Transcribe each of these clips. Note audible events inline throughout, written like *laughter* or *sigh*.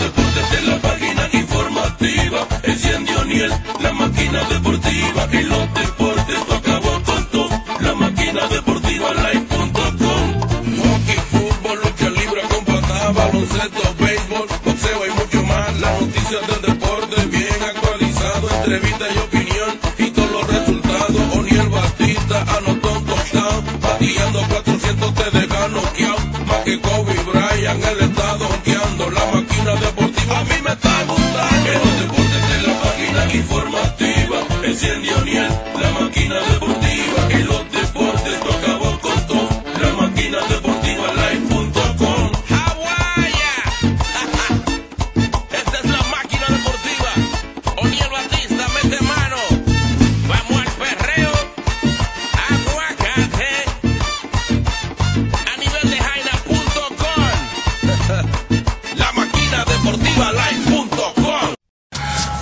deportes de la página informativa. Enciende O'Neill, la máquina deportiva y los deportes acabó con todo. La máquina deportiva live.com. Hockey, fútbol, lucha libre con baloncesto, béisbol, boxeo y mucho más. Las noticias del deporte bien actualizado, entrevista y opinión y todos los resultados. O'Neill Batista anotó un touchdown, bateando 400 te deja noqueado. Más que Kobe Bryant, incendio ni el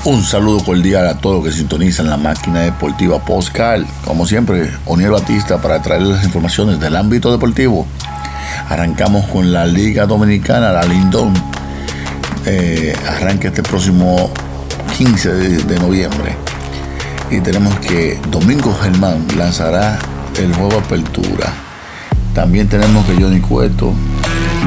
Un saludo cordial a todos que sintonizan la máquina deportiva Postcal. Como siempre, Oniel Batista para traerles las informaciones del ámbito deportivo. Arrancamos con la Liga Dominicana, la Lindón. Eh, arranca este próximo 15 de, de noviembre. Y tenemos que Domingo Germán lanzará el juego Apertura. También tenemos que Johnny Cueto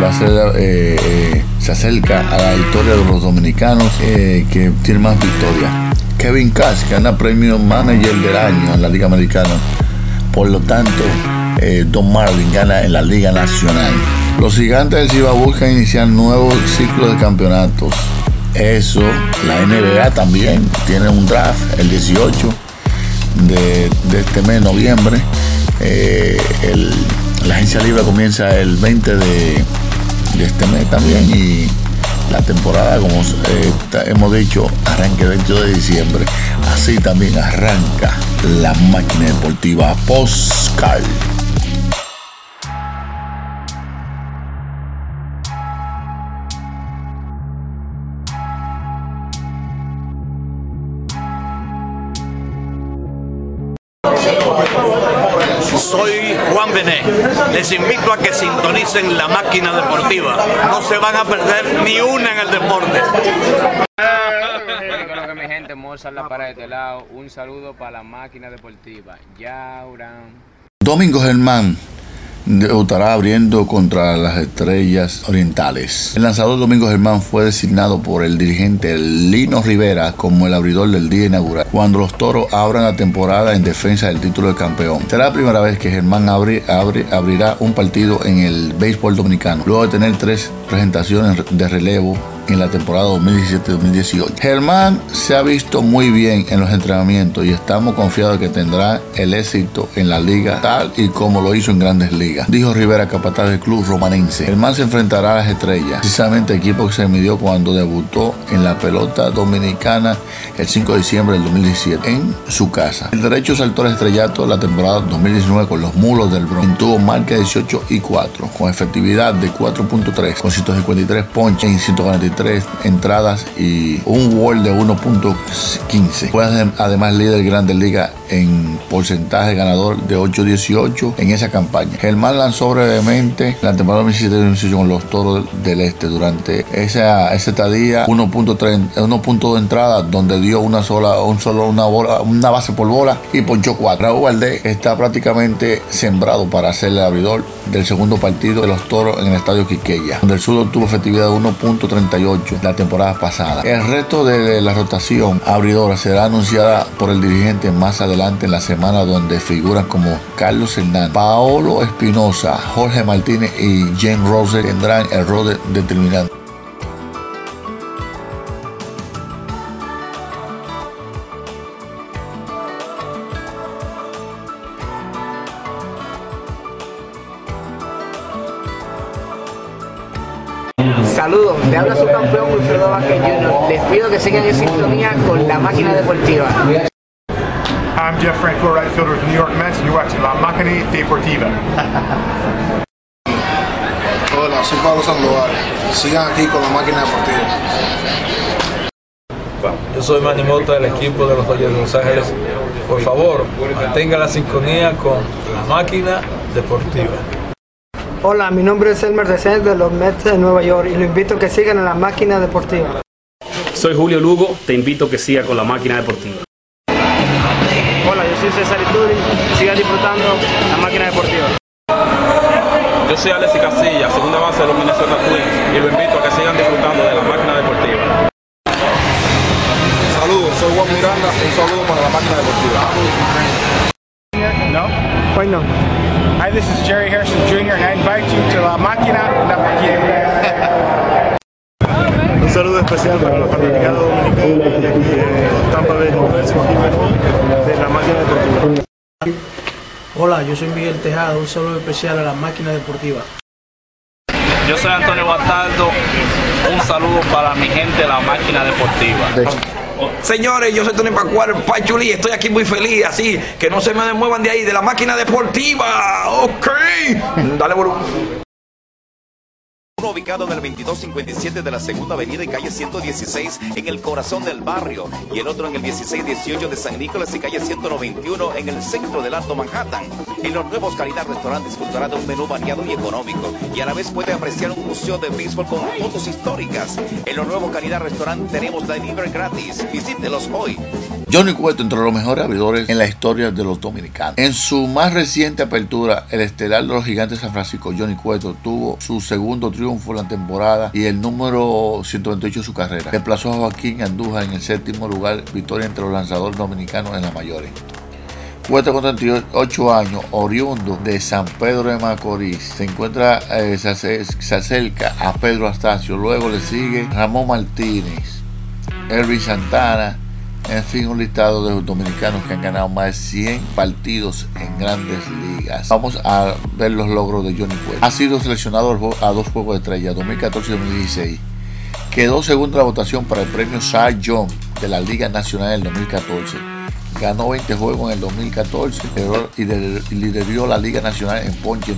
va a ser, eh, eh, se acerca a la historia de los dominicanos eh, que tiene más victorias. Kevin Cash gana premio Manager del Año en la Liga Americana. Por lo tanto, eh, Don Marvin gana en la Liga Nacional. Los gigantes del Ciba buscan iniciar nuevos ciclos de campeonatos. Eso, la NBA también tiene un draft el 18 de, este mes, noviembre. Eh, la agencia libre comienza el 20 de, este mes también y la temporada, como eh, hemos dicho, arranca el 22 de diciembre. Así también arranca la máquina deportiva Postcal. Sintonicen la máquina deportiva. No se van a perder ni una en el deporte. Creo que mi gente, Mozart la para de este lado. Un saludo para la máquina deportiva. Yauran. Domingo Germán debutará abriendo contra las estrellas orientales. El lanzador Domingo Germán fue designado por el dirigente Lino Rivera como el abridor del día inaugural, cuando los toros abran la temporada en defensa del título de campeón. Será la primera vez que Germán abre- abre- abrirá un partido en el béisbol dominicano, luego de tener tres presentaciones de relevo en la temporada 2017-2018. Germán se ha visto muy bien en los entrenamientos y estamos confiados que tendrá el éxito en la liga tal y como lo hizo en grandes ligas, dijo Rivera, capataz del club romanense. Germán se enfrentará a las estrellas, precisamente equipo que se midió cuando debutó en la pelota dominicana el 5 de diciembre del 2017 en su casa. El derecho saltó al estrellato la temporada 2019 con los mulos del Bronx. Tuvo marca de 18 y 4, con efectividad de 4.3, con 153 ponches en 143 entradas y un WAR de 1.15. Fue adem- además líder Grandes Ligas en porcentaje ganador de 8.18 en esa campaña. Germán lanzó brevemente la temporada 2017-2018 con los Toros del Este durante esa, esa estadía 1.3 1.2 entradas donde dio una sola un solo una bola una base por bola y ponchó 4. Raúl Valdés está prácticamente sembrado para ser el abridor del segundo partido de los Toros en el estadio Quiqueya, donde el sur tuvo efectividad de 1.38 la temporada pasada. El resto de la rotación abridora será anunciada por el dirigente más adelante en la semana donde figuran como Carlos Hernández, Paolo Espinosa, Jorge Martínez y James Rose tendrán el rol de- determinante. Sigan en sintonía con la máquina deportiva. I'm Jeff Franco, right fielder with the New York Mets, and you're watching La Máquina Deportiva. Hola, soy Pablo Sandoval. Sigan aquí con la máquina deportiva. Yo soy Manny Mota del equipo de los Dodgers de Los Ángeles. Por favor, mantenga la sintonía con la máquina deportiva. Hola, mi nombre es Elmer Descent de los Mets de Nueva York y lo invito a que sigan en la máquina deportiva. Soy Julio Lugo, te invito a que siga con la máquina deportiva. Hola, yo soy César Ituri, siga disfrutando la máquina deportiva. Yo soy Alexis Casilla, segunda base de los Minnesota Twins, y lo invito a que sigan disfrutando de la máquina deportiva. Saludos, soy Juan Miranda, un saludo para la máquina deportiva. No? Why no? Hi, this is Jerry Harrison Jr. and I invite you to La Máquina La Máquina. Un saludo especial para los fanáticos dominicanos de aquí de Tampa Bay, de la máquina deportiva. Hola, yo soy Miguel Tejada, un saludo especial a la máquina deportiva. Yo soy Antonio Bastardo, un saludo para mi gente de la máquina deportiva. Señores, yo soy Tony Pacuar, Pachuli, estoy aquí muy feliz, así que no se me muevan de ahí, de la máquina deportiva. Ok, dale volumen. Uno ubicado en el 2257 de la Segunda Avenida y calle 116 en el corazón del barrio y el otro en el 1618 de San Nicolás y calle 191 en el centro del Alto Manhattan. En los nuevos Calidad Restaurant disfrutará de un menú variado y económico y a la vez puede apreciar un museo de béisbol con fotos históricas. En los nuevos Calidad Restaurant tenemos delivery gratis. Visítelos hoy. Johnny Cueto entre los mejores abridores en la historia de los dominicanos. En su más reciente apertura, el estelar de los gigantes San Francisco, Johnny Cueto, tuvo su segundo triunfo en la temporada y el número 128 de su carrera. Reemplazó a Joaquín Andújar en el séptimo lugar, victoria entre los lanzadores dominicanos en las mayores. Cueto con 38 años, oriundo de San Pedro de Macorís, se encuentra, eh, se, se acerca a Pedro Astacio, luego le sigue Ramón Martínez, Elvin Santana, en fin, un listado de los dominicanos que han ganado más de 100 partidos en grandes ligas. Vamos a ver los logros de Johnny Cueto. Ha sido seleccionado a dos Juegos de Estrella, 2014 y 2016. Quedó segundo en la votación para el premio Cy Young de la Liga Nacional en el 2014. Ganó 20 juegos en el 2014 lideró- y lider- y lideró la Liga Nacional en ponche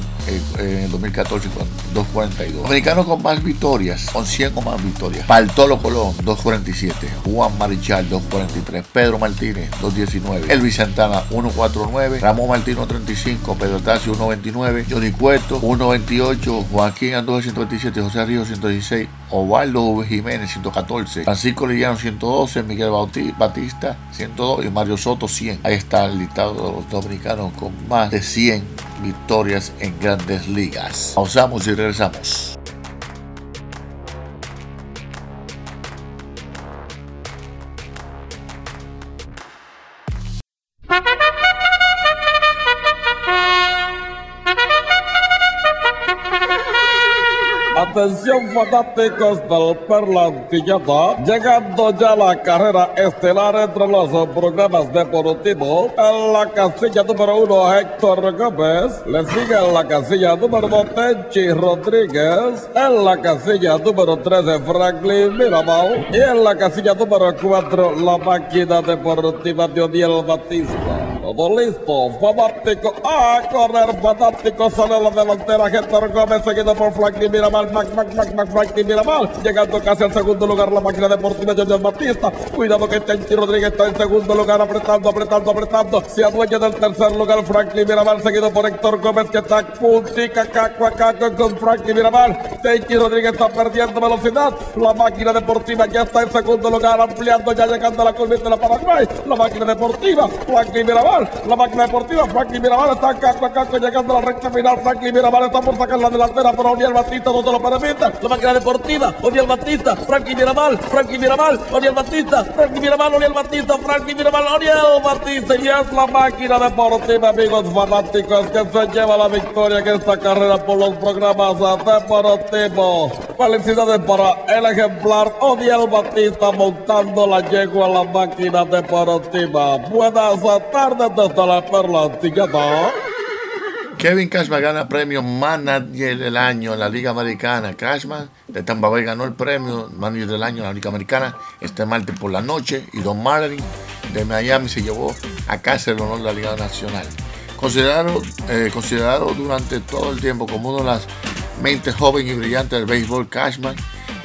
en, el 2014 con 242. Dominicano con más victorias, con 100 o más victorias. Bartolo Colón, 247. Juan Marichal, 243. Pedro Martínez, 219. Elvis Santana, 149. Ramón Martínez, 135. Pedro Tacio, 129. Johnny Cueto, 128. Joaquín Andújar, 127. José Ríos, 116. Ovaldo Jiménez, 114. Francisco Lillano, 112. Miguel Batista, 102. Y Mario Soto, 100. Ahí está el listado de los dominicanos con más de 100 victorias en grandes ligas. Pausamos y regresamos. Atención fanáticos del Perlantillata, llegando ya la carrera estelar entre los programas deportivos. En la casilla número uno, Héctor Gómez. Le sigue en la casilla número dos, Tenchi Rodríguez. En la casilla número 13, Franklin Mirabal. Y en la casilla número cuatro, la máquina deportiva de Odiel Batista. Todo listo, fanático, a correr, fanático, sale la delantera, Héctor Gómez, seguido por Franklin Mirabal, Mac, Mac, Mac, Mac, Franklin Mirabal, llegando casi al segundo lugar la máquina deportiva de José Batista, cuidado que Tenchi Rodríguez está en segundo lugar, apretando, apretando, apretando, se adueña del tercer lugar Franklin Mirabal, seguido por Héctor Gómez, que está puntica, caco, caco con Franklin Mirabal, Tenchi Rodríguez está perdiendo velocidad, la máquina deportiva ya está en segundo lugar, ampliando, ya llegando a la curvita de la Paraguay, la máquina deportiva, Franklin La máquina deportiva, Franklin Mirabal está caco, caco, llegando a la recta final, Franklin Mirabal está por sacar la delantera, pero Oniel Batista no te lo permite, la máquina deportiva, Oniel Batista, Franklin Mirabal, Franklin Mirabal, Oniel Batista, Franklin Mirabal, Oniel Batista, Franklin Mirabal, Oniel Batista, y es la máquina deportiva, amigos fanáticos, que se lleva la victoria en esta carrera por los programas deportivos. Felicidades para el ejemplar Oniel Batista montando la yegua a la máquina deportiva. Buenas tardes desde la Perla. Kevin Cashman gana premio Manager del Año en la Liga Americana. Cashman de Tampa Bay ganó el premio Manager del Año en la Liga Americana este martes por la noche y Don Marlin de Miami se llevó a casa el honor de la Liga Nacional. Considerado, eh, considerado durante todo el tiempo como una de las mentes jóvenes y brillantes del béisbol, Cashman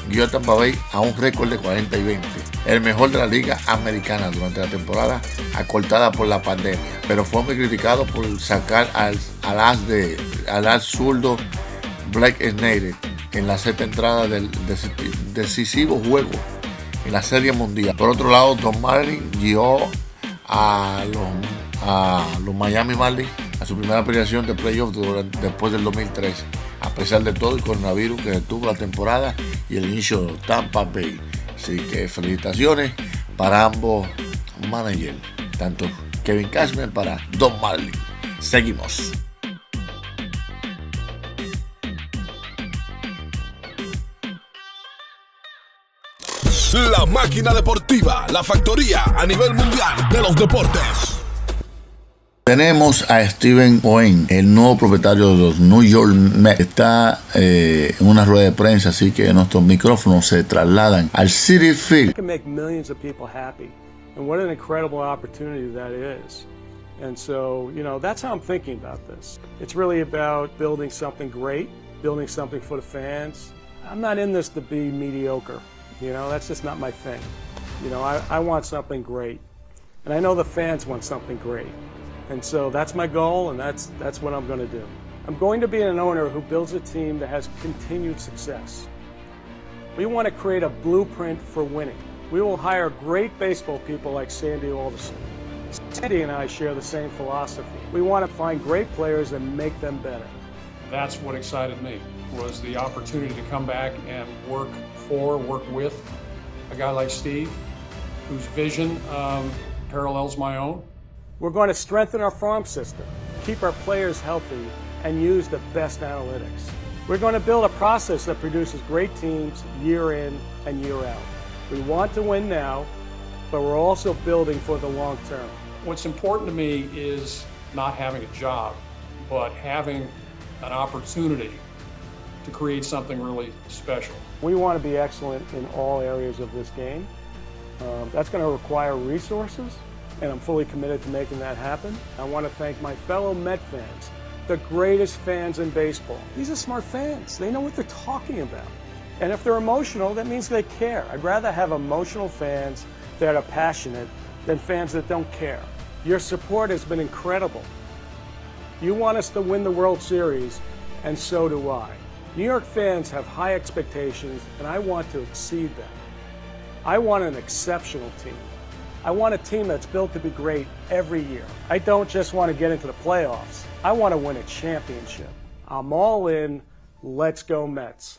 guió a Tampa Bay a un récord de 40 y 20, el mejor de la liga americana durante la temporada acortada por la pandemia, pero fue muy criticado por sacar al, al as de al as zurdo Blake Snyder en la sexta entrada del decisivo juego en la Serie Mundial. Por otro lado, Don Marlin guió a los, a los Miami Marlins a su primera aparición de playoff después del 2003, a pesar de todo el coronavirus que detuvo la temporada y el inicio de Tampa Bay. Así que felicitaciones para ambos managers, tanto Kevin Cashman para Don Marlin. Seguimos. La máquina deportiva, la factoría a nivel mundial de los deportes. Tenemos a Steven Wayne, el nuevo propietario de los New York Mets. Está eh, en una rueda de prensa, así que nuestros micrófonos se trasladan al Citi Field. can make millions of people happy. And what an incredible opportunity that is. And so, you know, that's how I'm thinking about this. It's really about building something great, building something for the fans. I'm not in this to be mediocre. You know, that's just not my thing. You know, I, I want something great. And I know the fans want something great. And so that's my goal, and that's, that's what I'm going to do. I'm going to be an owner who builds a team that has continued success. We want to create a blueprint for winning. We will hire great baseball people like Sandy Alderson. Sandy and I share the same philosophy. We want to find great players and make them better. That's what excited me was the opportunity to come back and work for, work with a guy like Steve, whose vision um, parallels my own. We're going to strengthen our farm system, keep our players healthy, and use the best analytics. We're going to build a process that produces great teams year in and year out. We want to win now, but we're also building for the long term. What's important to me is not having a job, but having an opportunity to create something really special. We want to be excellent in all areas of this game. Um, that's going to require resources, and I'm fully committed to making that happen. I want to thank my fellow Met fans, the greatest fans in baseball. These are smart fans. They know what they're talking about. And if they're emotional, that means they care. I'd rather have emotional fans that are passionate than fans that don't care. Your support has been incredible. You want us to win the World Series, and so do I. New York fans have high expectations, and I want to exceed them. I want an exceptional team. I want a team that's built to be great every year. I don't just want to get into the playoffs. I want to win a championship. I'm all in. Let's go Mets.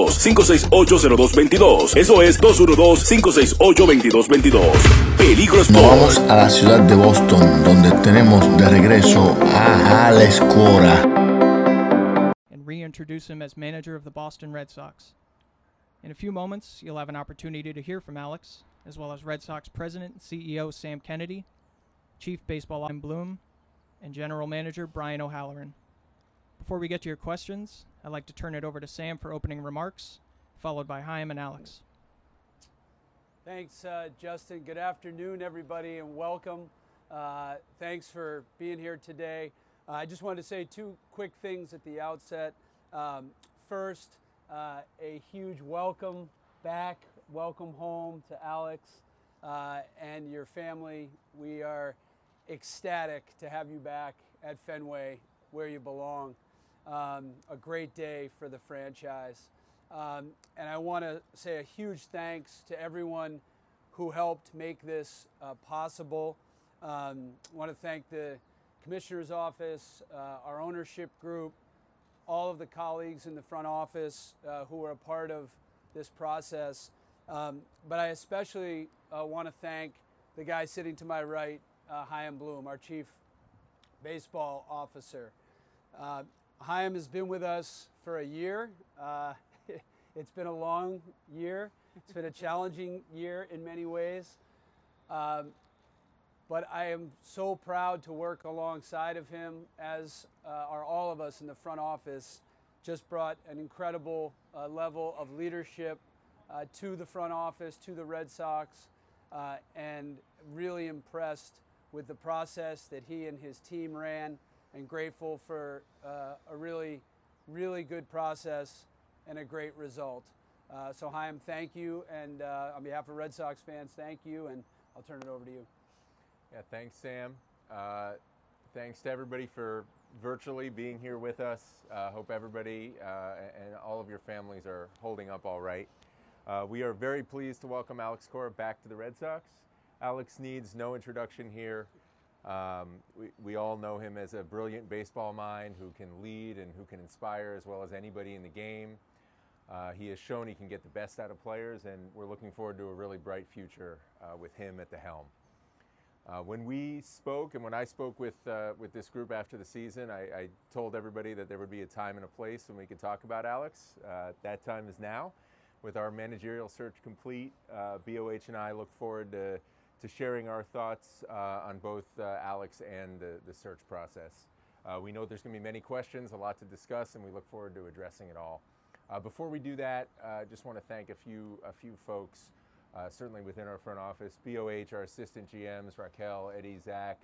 568-0222. Eso es 212-568-2222. Peligro Sport. Nos vamos a la ciudad de Boston, donde tenemos de regreso a Alex Cora. and reintroduce him as manager of the Boston Red Sox. In a few moments, you'll have an opportunity to hear from Alex, as well as Red Sox president and CEO Sam Kennedy, chief baseball Chaim Bloom, and general manager Brian O'Halloran. Before we get to your questions, I'd like to turn it over to Sam for opening remarks, followed by Chaim and Alex. Thanks, uh, Justin. Good afternoon, everybody, and welcome. Uh, thanks for being here today. Uh, I just wanted to say two quick things at the outset. Um, first, uh, a huge welcome back, welcome home to Alex uh, and your family. We are ecstatic to have you back at Fenway where you belong. Um, a great day for the franchise. Um, and I want to say a huge thanks to everyone who helped make this uh, possible. Um, I want to thank the Commissioner's Office, uh, our ownership group, all of the colleagues in the front office uh, who were a part of this process. Um, but I especially uh, want to thank the guy sitting to my right, uh, Chaim Bloom, our Chief Baseball Officer. Chaim has been with us for a year. Uh, *laughs* it's been a long year. It's been a challenging year in many ways. Um, but I am so proud to work alongside of him, as uh, are all of us in the front office, just brought an incredible uh, level of leadership uh, to the front office, to the Red Sox, uh, and really impressed with the process that he and his team ran, and grateful for uh, a really, really good process and a great result. Uh, so, Chaim, thank you, and uh, on behalf of Red Sox fans, thank you, and I'll turn it over to you. Yeah, thanks, Sam. Uh, thanks to everybody for virtually being here with us. Uh, hope everybody uh, and all of your families are holding up all right. We are very pleased to welcome Alex Cora back to the Red Sox. Alex needs no introduction here. Um, we, we all know him as a brilliant baseball mind who can lead and who can inspire as well as anybody in the game. Uh, he has shown he can get the best out of players, and we're looking forward to a really bright future uh, with him at the helm. Uh, when we spoke and when I spoke with, uh, with this group after the season, I, I, told everybody that there would be a time and a place when we could talk about Alex. Uh, that time is now. With our managerial search complete, BOH and I look forward to, to sharing our thoughts uh, on both uh, Alex and the, the search process. Uh, we know there's going to be many questions, a lot to discuss, and we look forward to addressing it all. before we do that, I just want to thank a few, a few folks certainly within our front office. BOH, our assistant GMs, Raquel, Eddie, Zach,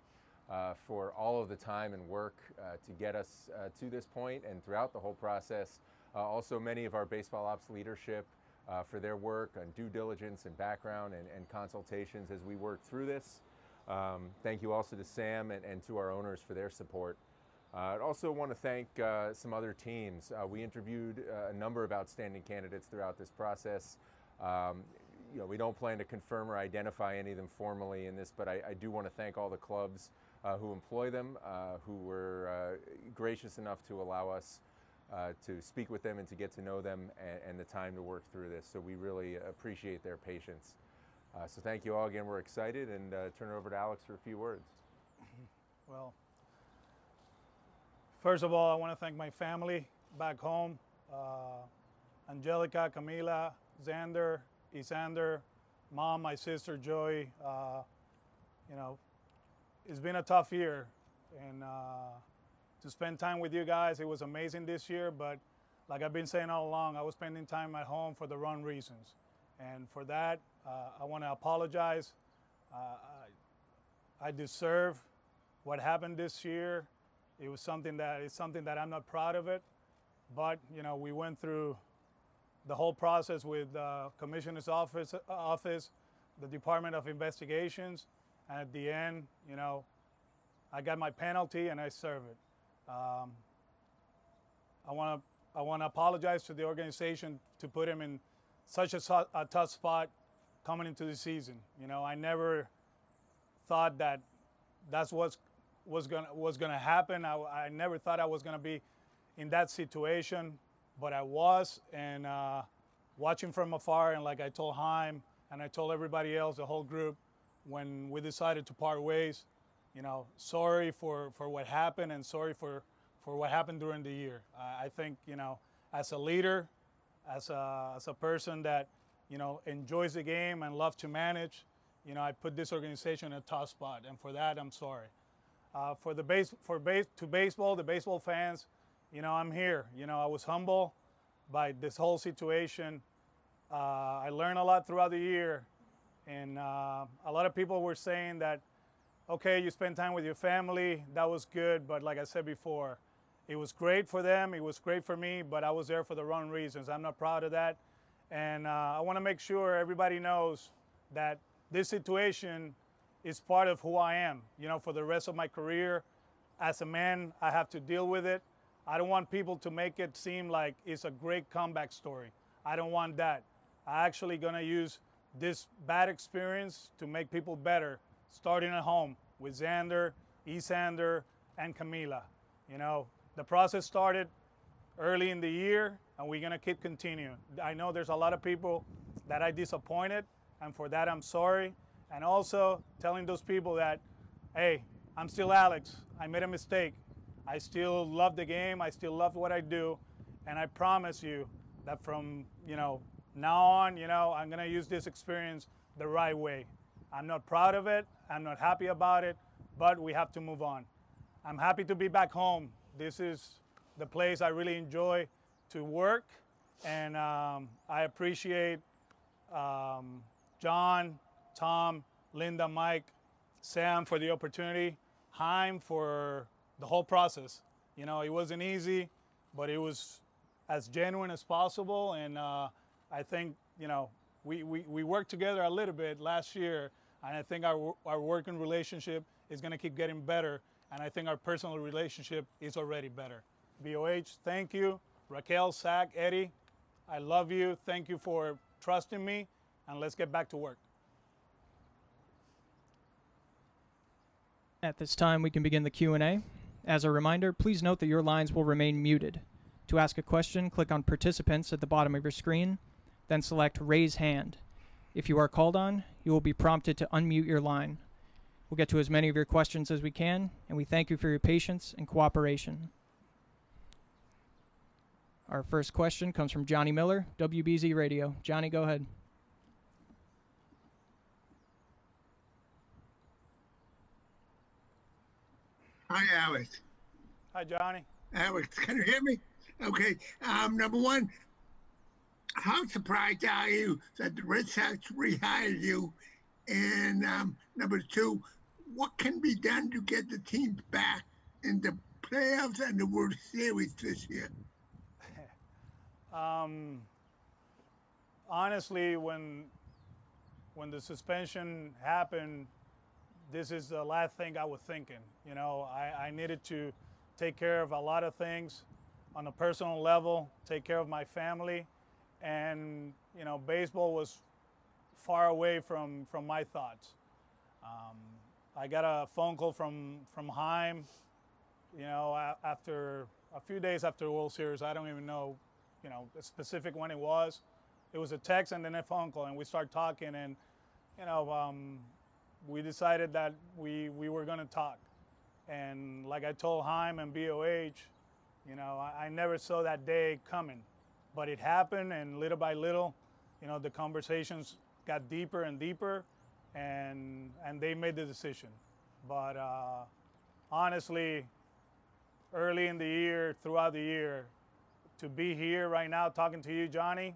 uh, for all of the time and work uh, to get us uh, to this point and throughout the whole process. Also, many of our baseball ops leadership uh, for their work on due diligence and background and, and consultations as we work through this. Um, thank you also to Sam and, and, to our owners for their support. I also want to thank some other teams. we interviewed a number of outstanding candidates throughout this process. Um, you know, we don't plan to confirm or identify any of them formally in this, but I, I do want to thank all the clubs uh, who employ them, uh, who were uh, gracious enough to allow us uh, to speak with them and to get to know them and, and, the time to work through this. So we really appreciate their patience. Uh, so thank you all again. We're excited and uh, turn it over to Alex for a few words. *clears throat* Well, first of all, I want to thank my family back home Angelica, Camila, Xander, Isander, mom, my sister Joy. Uh, you know, it's been a tough year, and uh, to spend time with you guys, it was amazing this year. But like I've been saying all along, I was spending time at home for the wrong reasons, and for that, uh, I want to apologize. Uh, I, deserve what happened this year. It was something that is something that I'm not proud of it, but you know, we went through the whole process with the commissioner's office, office, the Department of Investigations, and at the end, you know, I got my penalty and I serve it. Um, I want to I want to apologize to the organization to put him in such a, a tough spot coming into the season. You know, I never thought that that's what was gonna was gonna happen. I, I never thought I was gonna be in that situation but I was, and uh, watching from afar, and like I told Chaim and I told everybody else, the whole group, when we decided to part ways, you know, sorry for, for what happened and sorry for, for what happened during the year. I, I think, you know, as a leader, as a, as a person that, you know, enjoys the game and loves to manage, you know, I put this organization in a tough spot, and for that, I'm sorry. Uh, for the base, for base, to baseball, the baseball fans, you know, I'm here. You know, I was humble by this whole situation. Uh, I learned a lot throughout the year, and uh, a lot of people were saying that, okay, you spend time with your family, that was good, but like I said before, it was great for them, it was great for me, but I was there for the wrong reasons. I'm not proud of that, and uh, I want to make sure everybody knows that this situation is part of who I am. You know, for the rest of my career, as a man, I have to deal with it. I don't want people to make it seem like it's a great comeback story. I don't want that. I'm actually going to use this bad experience to make people better, starting at home with Xander, Isander, and Camila. You know, the process started early in the year, and we're to keep continuing. I know there's a lot of people that I disappointed, and for that I'm sorry. And also telling those people that, hey, I'm still Alex. I made a mistake. I still love the game. I still love what I do. And I promise you that from, you know, now on, you know, I'm to use this experience the right way. I'm not proud of it. I'm not happy about it, but we have to move on. I'm happy to be back home. This is the place I really enjoy to work, and um, I appreciate um, John, Tom, Linda, Mike, Sam for the opportunity, Chaim for the whole process. You know, it wasn't easy, but it was as genuine as possible, and uh, I think you know we, we, we worked together a little bit last year, and I think our, our working relationship is going to keep getting better, and I think our personal relationship is already better. BOH, thank you. Raquel, Zach, Eddie, I love you. Thank you for trusting me, and let's get back to work. At this time, we can begin the Q&A. As a reminder, please note that your lines will remain muted. To ask a question, click on Participants at the bottom of your screen, then select Raise Hand. If you are called on, you will be prompted to unmute your line. We'll get to as many of your questions as we can, and we thank you for your patience and cooperation. Our first question comes from Johnny Miller, WBZ Radio. Johnny, go ahead. Hi, Alex. Hi, Johnny. Alex, can you hear me? Okay. Um, number one, how surprised are you that the Red Sox rehired you? And um, number two, what can be done to get the team back in the playoffs and the World Series this year? *laughs* Um, honestly, when when the suspension happened, this is the last thing I was thinking. You know, I, I needed to take care of a lot of things on a personal level, take care of my family, and you know, baseball was far away from from my thoughts. Um, I got a phone call from from Chaim. You know, after a few days after the World Series, I don't even know, you know, specific when it was. It was a text and then a phone call, and we started talking, and you know, um, we decided that we we were going to talk. And like I told Chaim and BOH, you know, I, I never saw that day coming, but it happened, and little by little, you know, the conversations got deeper and deeper, and and they made the decision. But uh, honestly, early in the year, throughout the year, to be here right now talking to you, Johnny,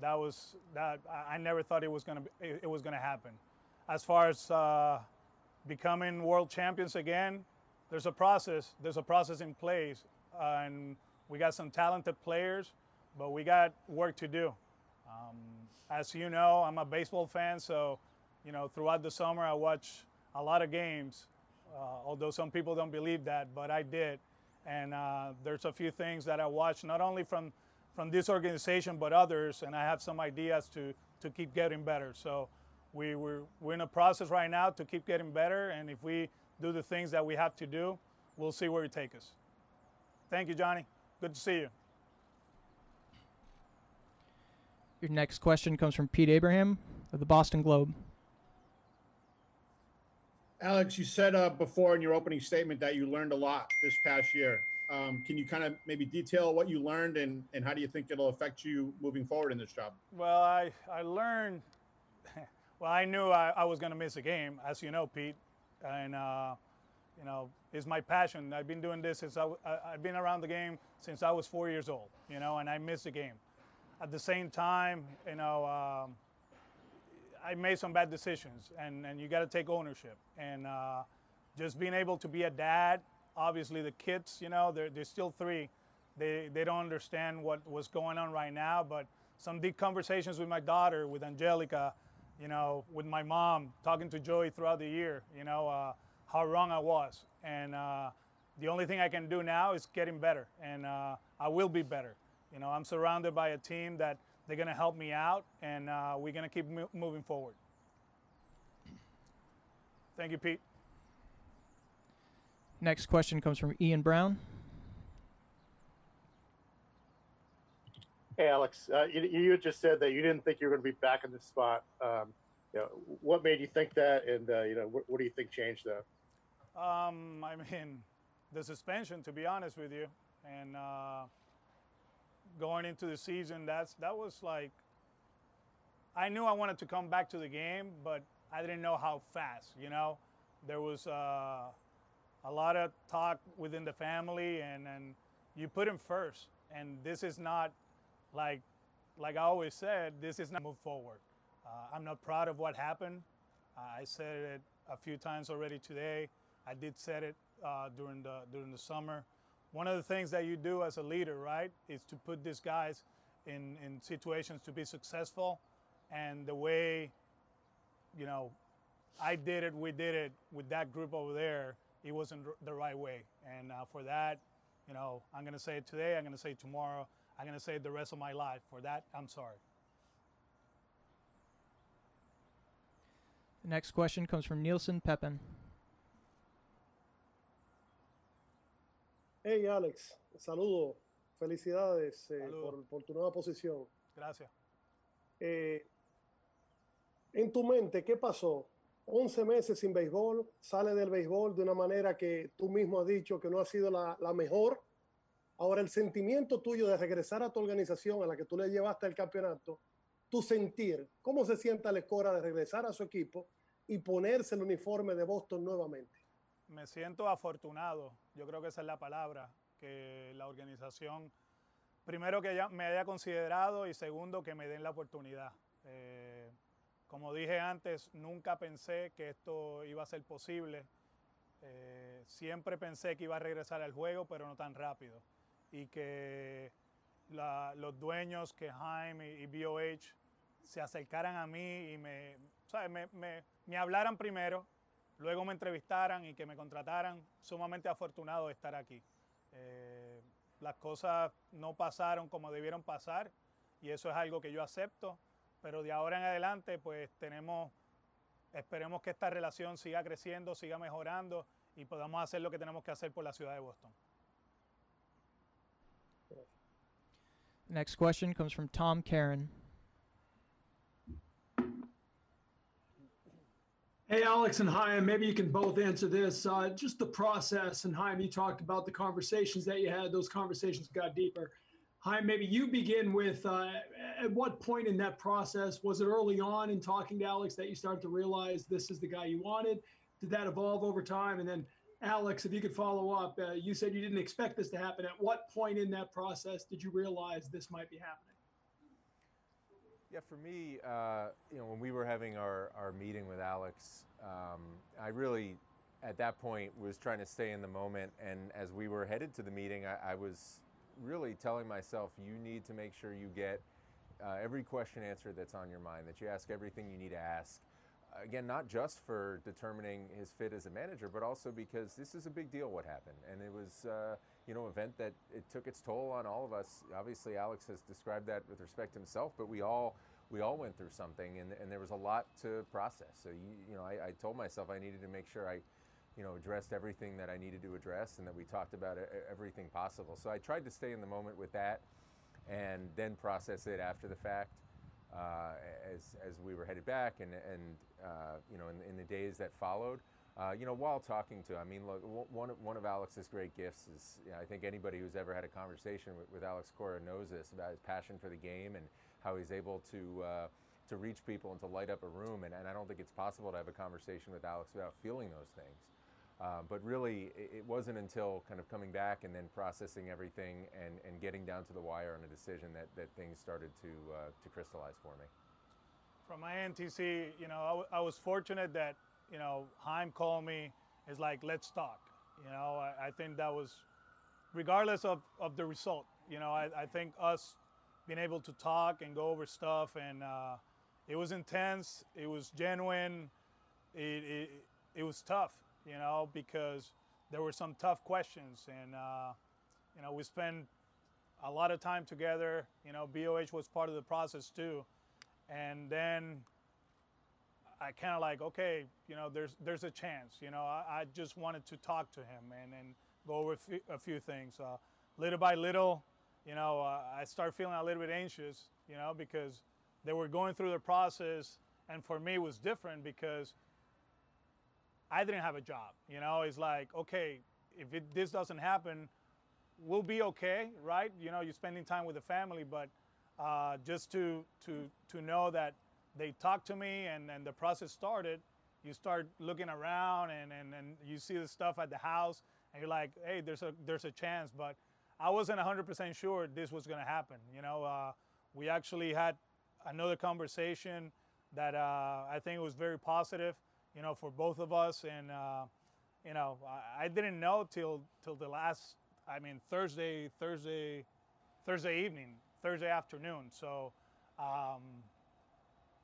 that was that I never thought it was gonna be, it, it was gonna happen. As far as uh, becoming world champions again, there's a process. There's a process in place, uh, and we got some talented players, but we got work to do. Um, as you know, I'm a baseball fan, so you know throughout the summer I watch a lot of games. Uh, although some people don't believe that, but I did, and uh, there's a few things that I watched not only from from this organization but others, and I have some ideas to to keep getting better. So we, we're, we're in a process right now to keep getting better, and if we do the things that we have to do, we'll see where it takes us. Thank you, Johnny. Good to see you. Your next question comes from Pete Abraham of the Boston Globe. Alex, you said uh, before in your opening statement that you learned a lot this past year. Um, can you kind of maybe detail what you learned and, and how do you think it'll affect you moving forward in this job? Well, I, I learned, *laughs* well, I knew I, I was going to miss a game, as you know, Pete. And, uh, you know, it's my passion. I've been doing this since I've been around the game since I was four years old, you know, and I missed a game. At the same time, you know, um, I made some bad decisions, and, and you got to take ownership. And uh, just being able to be a dad, obviously the kids, you know, they're, they're still three. They, they don't understand what what's going on right now, but some deep conversations with my daughter, with Angelica, you know, with my mom, talking to Joey throughout the year, you know, uh, how wrong I was. And uh, the only thing I can do now is getting better, and uh, I will be better. You know, I'm surrounded by a team that they're going to help me out, and uh, we're going to keep mo- moving forward. Thank you, Pete. Next question comes from Ian Browne. Hey, Alex, uh, you, you just said that you didn't think you were going to be back in this spot. Um, you know, what made you think that, and uh, you know, what, what do you think changed though? Um, I mean, the suspension, to be honest with you, and uh, going into the season, that's that was like. I knew I wanted to come back to the game, but I didn't know how fast. You know, there was uh, a lot of talk within the family, and and you put him first, and this is not like like I always said, this is not move forward. Uh, I'm not proud of what happened. Uh, I said it a few times already today. I did said it uh, during the during the summer. One of the things that you do as a leader, right, is to put these guys in in situations to be successful, and the way, you know, I did it, we did it with that group over there. It wasn't the right way, and uh, for that, you know, I'm gonna say it today. I'm gonna say it tomorrow. I'm going to say it the rest of my life. For that, I'm sorry. The next question comes from Nielsen Pepin. Hey Alex, saludo, felicidades eh, por, por, tu nueva posición. Gracias. Eh, en tu mente, ¿qué pasó? 11 meses sin béisbol, sale del béisbol de una manera que tú mismo has dicho que no ha sido la, la mejor Ahora, el sentimiento tuyo de regresar a tu organización a la que tú le llevaste el campeonato, tu sentir, ¿cómo se siente Alecora de regresar a su equipo y ponerse el uniforme de Boston nuevamente? Me siento afortunado, yo creo que esa es la palabra, que la organización, primero que ya me haya considerado y segundo que me den la oportunidad. Eh, como dije antes, nunca pensé que esto iba a ser posible. Eh, siempre pensé que iba a regresar al juego, pero no tan rápido y que los dueños, que Jaime y, BOH se acercaran a mí y me, me, hablaran primero, luego me entrevistaran y que me contrataran, sumamente afortunado de estar aquí. Eh, las cosas no pasaron como debieron pasar y eso es algo que yo acepto, pero de ahora en adelante pues tenemos, esperemos que esta relación siga creciendo, siga mejorando y podamos hacer lo que tenemos que hacer por la ciudad de Boston. Next question comes from Tom Karen. Hey, Alex and Chaim, maybe you can both answer this. Uh, just the process, and Chaim, you talked about the conversations that you had. Those conversations got deeper. Chaim, maybe you begin with uh, at what point in that process was it early on in talking to Alex that you started to realize this is the guy you wanted? Did that evolve over time? And then Alex, if you could follow up, uh, you said you didn't expect this to happen. At what point in that process did you realize this might be happening? Yeah, for me, uh, you know, when we were having our, our meeting with Alex, um, I really, at that point, was trying to stay in the moment. And as we were headed to the meeting, I, I was really telling myself, you need to make sure you get uh, every question answered that's on your mind, that you ask everything you need to ask again, not just for determining his fit as a manager, but also because this is a big deal what happened. And it was, uh, you know, event that it took its toll on all of us. Obviously, Alex has described that with respect to himself, but we all we all went through something, and, and there was a lot to process. So you, you know, I, I told myself I needed to make sure I, you know, addressed everything that I needed to address, and that we talked about everything possible. So I tried to stay in the moment with that, and then process it after the fact. Uh, as, as we were headed back and, and uh, you know, in, in, the days that followed. Uh, you know, while talking to, I mean, look, one of, one of Alex's great gifts is, you know, I think anybody who's ever had a conversation with, with Alex Cora knows this about his passion for the game and how he's able to uh, to reach people and to light up a room. And, and I don't think it's possible to have a conversation with Alex without feeling those things. Uh, but really, it, wasn't until kind of coming back and then processing everything and, and getting down to the wire on a decision that, that things started to, uh, to crystallize for me. From my NTC, you know, I, was fortunate that, you know, Chaim called me, is like, let's talk. You know, I, I, think that was, regardless of, of the result, you know, I, I think us being able to talk and go over stuff and uh, it was intense, it was genuine, it, it, it was tough you know, because there were some tough questions. And, uh, you know, we spent a lot of time together. You know, BOH was part of the process too. And then I kind of like, okay, you know, there's there's a chance. You know, I, I just wanted to talk to him and, and go over a few, a few things. Uh, little by little, you know, uh, I started feeling a little bit anxious, you know, because they were going through the process. And for me, it was different because I didn't have a job. You know, it's like, okay, if it, this doesn't happen, we'll be okay, right? You know, you're spending time with the family, but uh, just to to to know that they talked to me and, and the process started, you start looking around and, and, and you see the stuff at the house and you're like, hey, there's a there's a chance. But I wasn't 100% sure this was going to happen. You know, uh, we actually had another conversation that uh, I think was very positive, you know, for both of us. And, uh, you know, I, I, didn't know till, till the last, I mean, Thursday, Thursday, Thursday evening, Thursday afternoon. So, um,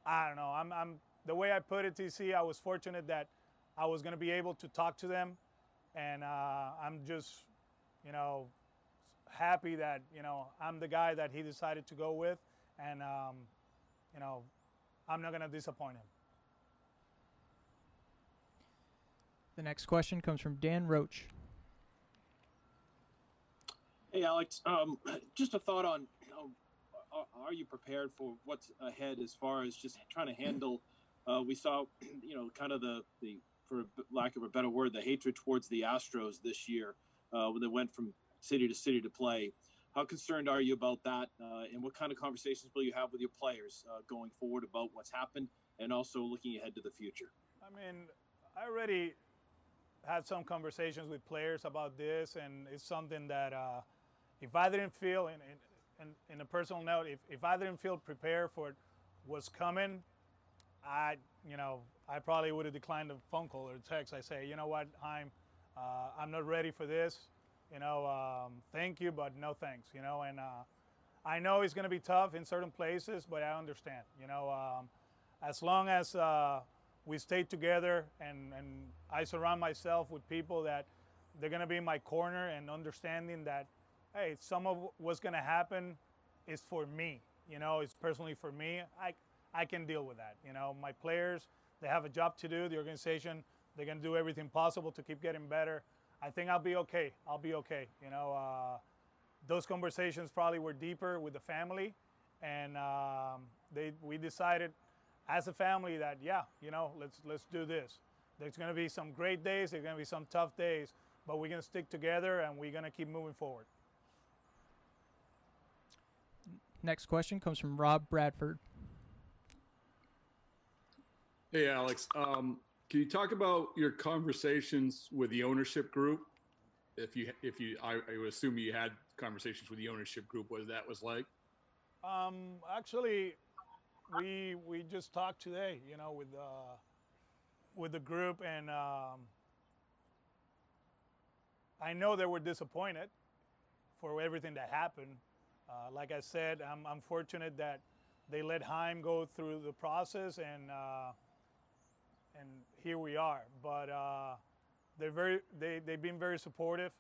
I don't know. I'm, I'm, the way I put it, TC, I was fortunate that I was going to be able to talk to them. And uh, I'm just, you know, happy that, you know, I'm the guy that he decided to go with. And, um, you know, I'm not going to disappoint him. The next question comes from Dan Roche. Hey, Alex. Um, *clears throat* just a thought on you know, are you prepared for what's ahead as far as just trying to handle? Uh, we saw, *clears throat* you know, kind of the, the, for lack of a better word, the hatred towards the Astros this year uh, when they went from city to city to play. How concerned are you about that? Uh, and what kind of conversations will you have with your players uh, going forward about what's happened and also looking ahead to the future? I mean, I already had some conversations with players about this, and it's something that uh, if I didn't feel, in, a personal note, if, if I didn't feel prepared for what's coming, I, you know, I probably would have declined a phone call or text. I say, you know what, Chaim, uh, I'm not ready for this you know, um, thank you, but no thanks, you know. And uh, I know it's going to be tough in certain places, but I understand, you know. Um, as long as uh, we stay together and, and I surround myself with people that they're going to be in my corner and understanding that, hey, some of what's going to happen is for me, you know, it's personally for me. I, I can deal with that, you know. My players, they have a job to do. The organization, they're going to do everything possible to keep getting better. I think I'll be okay. I'll be okay. You know, uh, those conversations probably were deeper with the family, and um, they we decided as a family that yeah, you know, let's let's do this. There's going to be some great days. There's going to be some tough days, but we're going to stick together and we're going to keep moving forward. Next question comes from Rob Bradford. Hey, Alex. Um, can you talk about your conversations with the ownership group? If you, if you, I, I would assume you had conversations with the ownership group. What that was like? Um, actually, we we just talked today. You know, with uh, with the group, and um, I know they were disappointed for everything that happened. Uh, like I said, I'm, I'm fortunate that they let Chaim go through the process and. Uh, and here we are. But uh, they're very, they, they've been very supportive.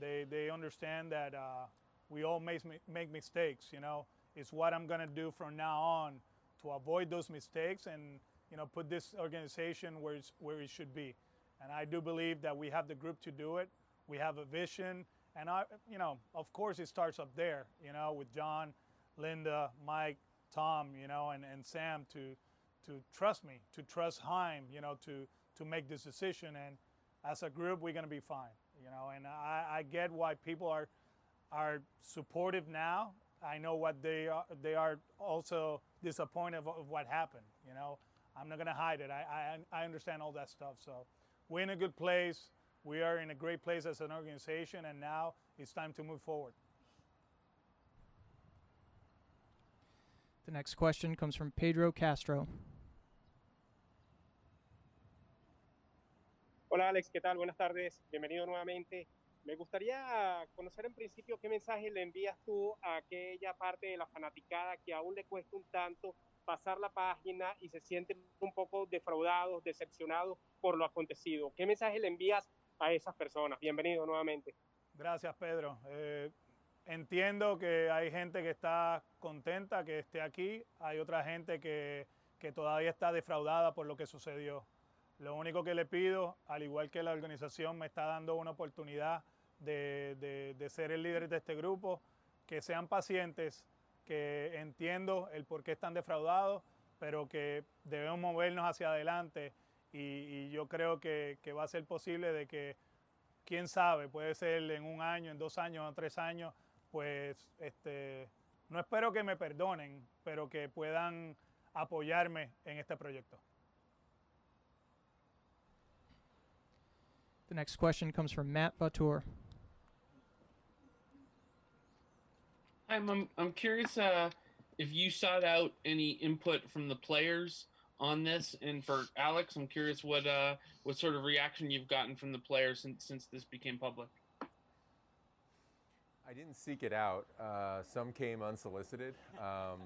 They, they understand that uh, we all make, make mistakes, you know. It's what I'm gonna do from now on to avoid those mistakes and, you know, put this organization where, it's, where it should be. And I do believe that we have the group to do it. We have a vision. And, I, you know, of course it starts up there, you know, with John, Linda, Mike, Tom, you know, and, and Sam to, to trust me, to trust Chaim, you know, to to make this decision. And as a group, we're going to be fine, you know. And I, I get why people are are supportive now. I know what they are. They are also disappointed of, of what happened. You know, I'm not going to hide it. I, I I understand all that stuff. So we're in a good place. We are in a great place as an organization, and now it's time to move forward. The next question comes from Pedro Castro. Hola Alex, ¿qué tal? Buenas tardes, bienvenido nuevamente. Me gustaría conocer en principio qué mensaje le envías tú a aquella parte de la fanaticada que aún le cuesta un tanto pasar la página y se sienten un poco defraudados, decepcionados por lo acontecido. ¿Qué mensaje le envías a esas personas? Bienvenido nuevamente. Gracias, Pedro. Eh, entiendo que hay gente que está contenta que esté aquí, hay otra gente que, que todavía está defraudada por lo que sucedió. Lo único que le pido, al igual que la organización me está dando una oportunidad de, ser el líder de este grupo, que sean pacientes, que entiendo el por qué están defraudados, pero que debemos movernos hacia adelante y, yo creo que, va a ser posible de que, quién sabe, puede ser en un año, en dos años, en tres años, pues este, no espero que me perdonen, pero que puedan apoyarme en este proyecto. The next question comes from Matt Vautour. I'm I'm, I'm curious uh, if you sought out any input from the players on this, and for Alex, I'm curious what uh, what sort of reaction you've gotten from the players since since this became public. I didn't seek it out. Uh, some came unsolicited, um,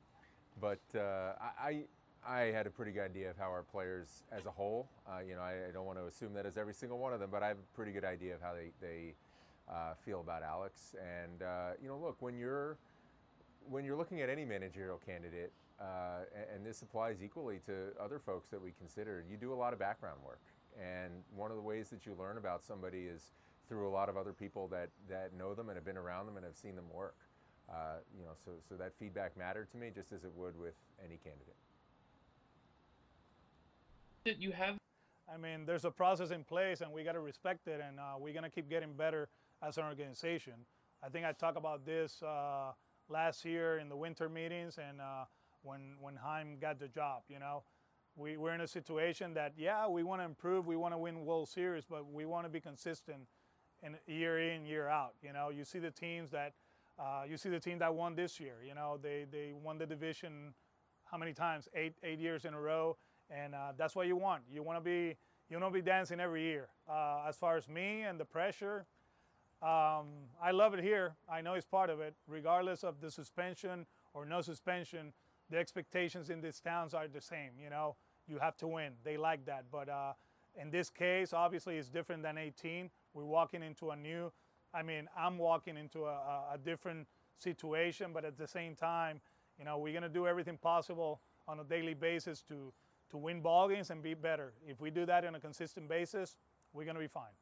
*laughs* but uh, I, I had a pretty good idea of how our players as a whole. Uh, you know, I, I, don't want to assume that as every single one of them, but I have a pretty good idea of how they they uh, feel about Alex. And uh, you know, look when you're when you're looking at any managerial candidate, uh, and, and this applies equally to other folks that we consider, you do a lot of background work. And one of the ways that you learn about somebody is through a lot of other people that, that know them and have been around them and have seen them work. Uh, you know, so, so that feedback mattered to me just as it would with any candidate. Did you have? I mean, there's a process in place and we got to respect it and uh, we're going to keep getting better as an organization. I think I talked about this uh, last year in the winter meetings and uh, when, when Chaim got the job, you know. We, we're in a situation that, yeah, we want to improve, we want to win World Series, but we want to be consistent and year in year out. You know, you see the teams that uh, you see the team that won this year. You know, they they won the division how many times? Eight eight years in a row, and uh, that's what you want. You want to be you want to be dancing every year. Uh, as far as me and the pressure, um, I love it here. I know it's part of it, regardless of the suspension or no suspension. The expectations in these towns are the same. You know, you have to win. They like that, but uh, in this case, obviously, it's different than 18. We're walking into a new, I mean, I'm walking into a, a different situation, but at the same time, you know, we're going to do everything possible on a daily basis to, to win ball games and be better. If we do that on a consistent basis, we're going to be fine.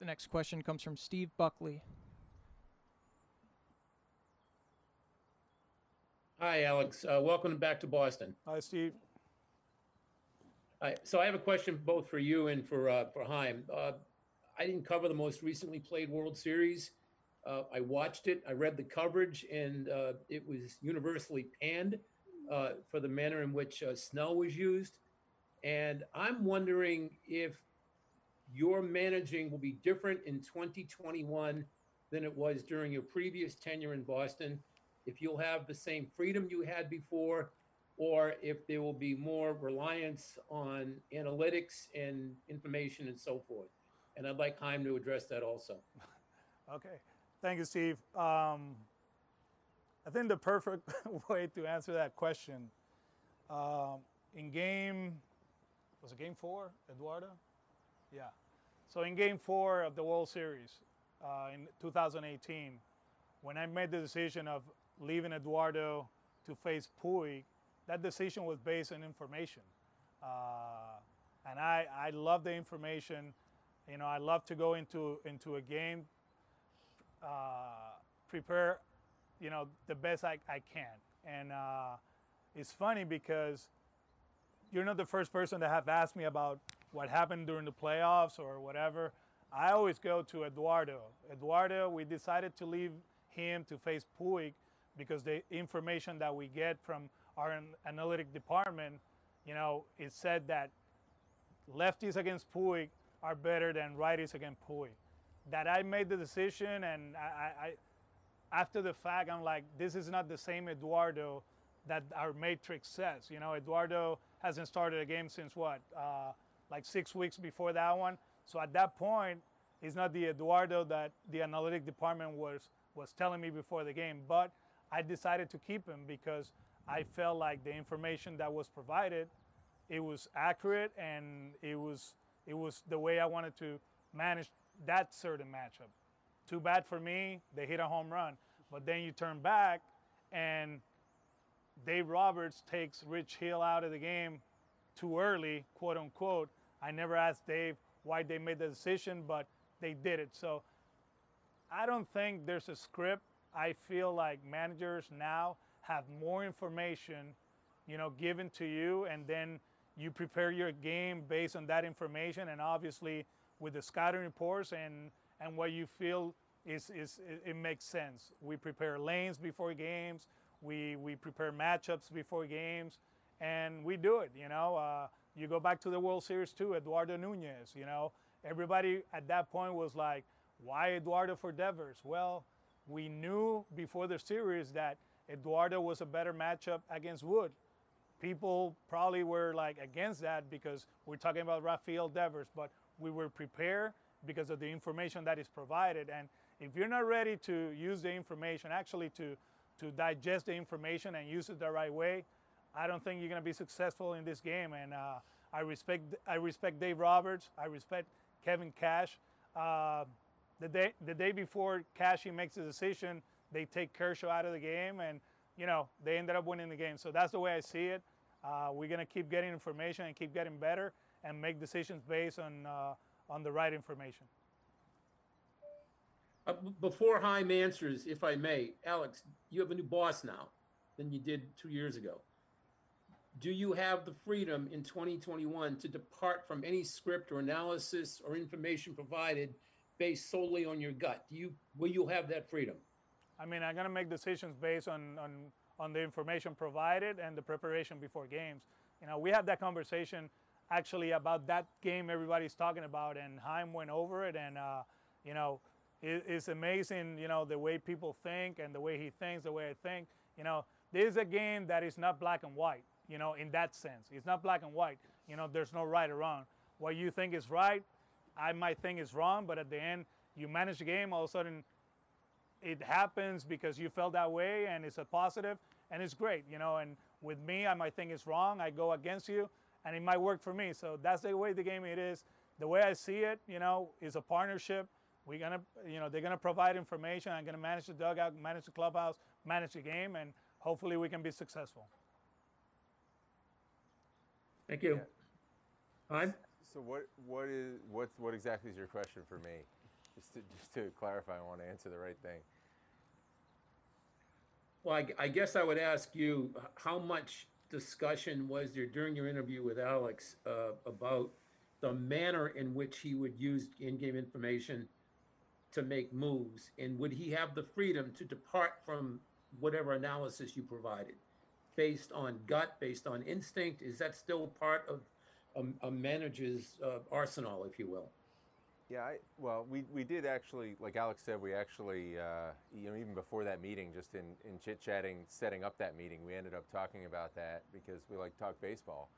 The next question comes from Steve Buckley. Hi, Alex. Uh, welcome back to Boston. Hi, Steve. Hi. So I have a question both for you and for uh, for Chaim. Uh, I didn't cover the most recently played World Series. Uh, I watched it. I read the coverage, and uh, it was universally panned uh, for the manner in which uh, Snell was used. And I'm wondering if your managing will be different in 2021 than it was during your previous tenure in Boston. If you'll have the same freedom you had before, or if there will be more reliance on analytics and information and so forth. And I'd like Chaim to address that also. *laughs* okay. Thank you, Steve. Um, I think the perfect *laughs* way to answer that question um, in game, was it game four, Eduardo? Yeah. So in game four of the World Series uh, in 2018, when I made the decision of leaving Eduardo to face Puig, that decision was based on information. Uh, and I, I love the information. You know, I love to go into, into a game, uh, prepare, you know, the best I, I can. And uh, it's funny because you're not the first person to have asked me about what happened during the playoffs or whatever. I always go to Eduardo. Eduardo, we decided to leave him to face Puig because the information that we get from our analytic department, you know, it said that lefties against Puig are better than righties against Puig. That I made the decision, and I, I, after the fact, I'm like, this is not the same Eduardo that our matrix says. You know, Eduardo hasn't started a game since what, uh, like six weeks before that one. So at that point, he's not the Eduardo that the analytic department was was telling me before the game. But I decided to keep him because I felt like the information that was provided, it was accurate and it was it was the way I wanted to manage that certain matchup. Too bad for me, they hit a home run. But then you turn back and Dave Roberts takes Rich Hill out of the game too early, quote unquote. I never asked Dave why they made the decision, but they did it. So I don't think there's a script. I feel like managers now have more information, you know, given to you, and then you prepare your game based on that information, and obviously with the scouting reports and and what you feel is is it makes sense. We prepare lanes before games. We we prepare matchups before games, and we do it. You know, uh, you go back to the World Series too, Eduardo Nunez. You know, everybody at that point was like, why Eduardo for Devers? Well, we knew before the series that Eduardo was a better matchup against Wood. People probably were like against that because we're talking about Rafael Devers, but we were prepared because of the information that is provided. And if you're not ready to use the information, actually to to digest the information and use it the right way, I don't think you're going to be successful in this game. And uh, I respect I respect Dave Roberts. I respect Kevin Cash. Uh, the day the day before Cashy makes a decision, they take Kershaw out of the game, and you know they ended up winning the game. So that's the way I see it. Uh, we're gonna keep getting information and keep getting better and make decisions based on uh, on the right information. Uh, before Chaim answers, if I may, Alex, you have a new boss now than you did two years ago. Do you have the freedom in 2021 to depart from any script or analysis or information provided based solely on your gut? Do you will you have that freedom? I mean, I'm gonna make decisions based on on on the information provided and the preparation before games. You know, we had that conversation actually about that game everybody's talking about, and Chaim went over it, and uh, you know, it, it's amazing. You know, the way people think and the way he thinks, the way I think. You know, this is a game that is not black and white. You know, in that sense, it's not black and white. You know, there's no right or wrong. What you think is right, I might think is wrong, but at the end, you manage the game. All of a sudden, it happens because you felt that way and it's a positive and it's great, you know. And with me, I might think it's wrong. I go against you and it might work for me. So that's the way the game it is. The way I see it, you know, is a partnership. We're gonna, you know, they're gonna provide information. I'm gonna manage the dugout, manage the clubhouse, manage the game, and hopefully we can be successful. Thank you. Chaim? So what what is what what exactly is your question for me? Just to just to clarify, I want to answer the right thing. Well, I, I guess I would ask you, how much discussion was there during your interview with Alex uh, about the manner in which he would use in-game information to make moves, and would he have the freedom to depart from whatever analysis you provided, based on gut, based on instinct? Is that still part of a, a manager's uh, arsenal, if you will? Yeah, I, well, we, we did actually, like Alex said, we actually, uh, you know, even before that meeting, just in, in chit chatting, setting up that meeting, we ended up talking about that because we like talk baseball.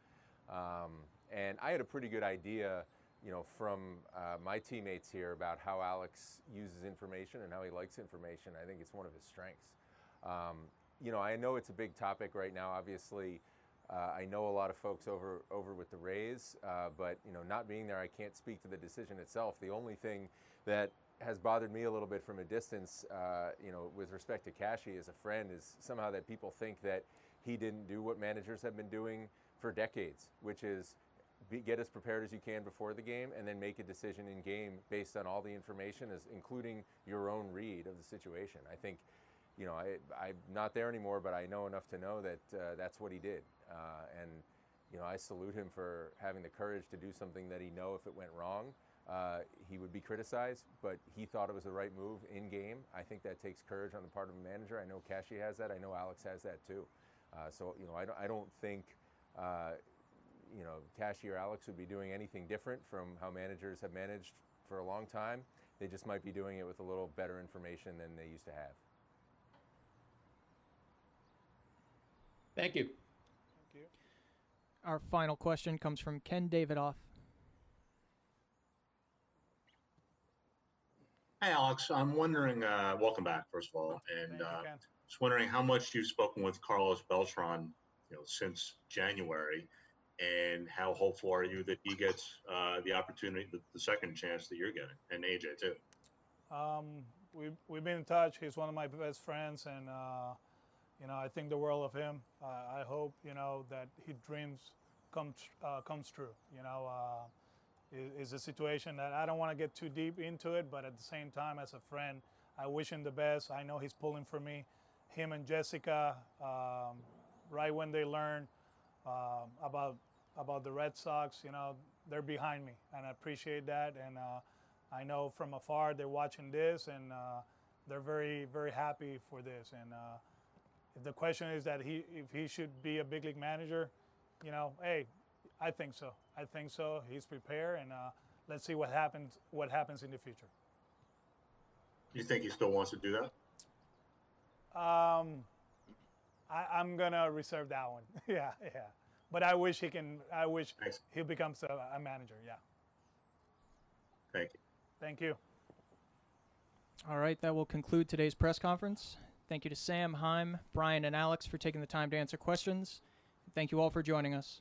Um, and I had a pretty good idea, you know, from uh, my teammates here about how Alex uses information and how he likes information. I think it's one of his strengths. Um, you know, I know it's a big topic right now, obviously. Uh, I know a lot of folks over over with the Rays, uh, but you know, not being there, I can't speak to the decision itself. The only thing that has bothered me a little bit from a distance, uh, you know, with respect to Cashy as a friend, is somehow that people think that he didn't do what managers have been doing for decades, which is be, get as prepared as you can before the game, and then make a decision in game based on all the information, as including your own read of the situation. I think you know, I, I'm not there anymore, but I know enough to know that uh, that's what he did. Uh, and, you know, I salute him for having the courage to do something that he know if it went wrong, uh, he would be criticized, but he thought it was the right move in game. I think that takes courage on the part of a manager. I know Cashy has that. I know Alex has that too. Uh, so, you know, I don't, I don't think, uh, you know, Cashy or Alex would be doing anything different from how managers have managed for a long time. They just might be doing it with a little better information than they used to have. Thank you. Thank you. Our final question comes from Ken Davidoff. Hi, Alex. I'm wondering, uh, welcome back, first of all, and uh, just wondering how much you've spoken with Carlos Beltran, you know, since January, and how hopeful are you that he gets uh, the opportunity, the, the second chance that you're getting, and AJ too. Um, we've, we've been in touch. He's one of my best friends, and uh, you know I think the world of him. I hope you know that his dreams come uh, comes true. You know, uh, it's a situation that I don't want to get too deep into it, but at the same time, as a friend, I wish him the best. I know he's pulling for me. Him and Jessica, um, right when they learn um about about the Red Sox, you know, they're behind me, and I appreciate that. And uh, I know from afar they're watching this, and uh, they're very, very happy for this. And uh, if the question is that he, if he should be a big league manager, you know, hey, I think so. I think so. He's prepared, and uh, let's see what happens. What happens in the future. You think he still wants to do that? Um, I, I'm gonna reserve that one. *laughs* yeah, yeah. But I wish he can. I wish he becomes a, a manager. Yeah. Thank you. Thank you. All right, that will conclude today's press conference. Thank you to Sam, Chaim, Brian, and Alex for taking the time to answer questions. Thank you all for joining us.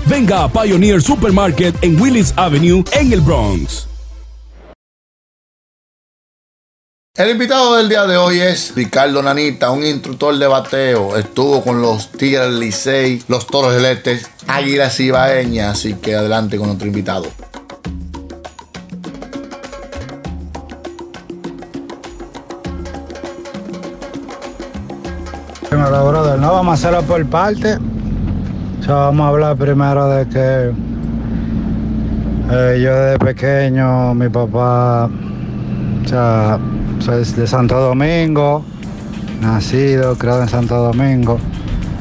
venga a Pioneer Supermarket en Willis Avenue en el Bronx. El invitado del día de hoy es Ricardo Nanita, un instructor de bateo. Estuvo con los Tigres Licey, los Toros del Este, Águilas Ibaeñas. Así que adelante con otro invitado. Primero, brother, no vamos a hacerlo por parte. O sea, vamos a hablar primero de que eh, yo desde pequeño, mi papá, o sea, soy de Santo Domingo, nacido, criado en Santo Domingo.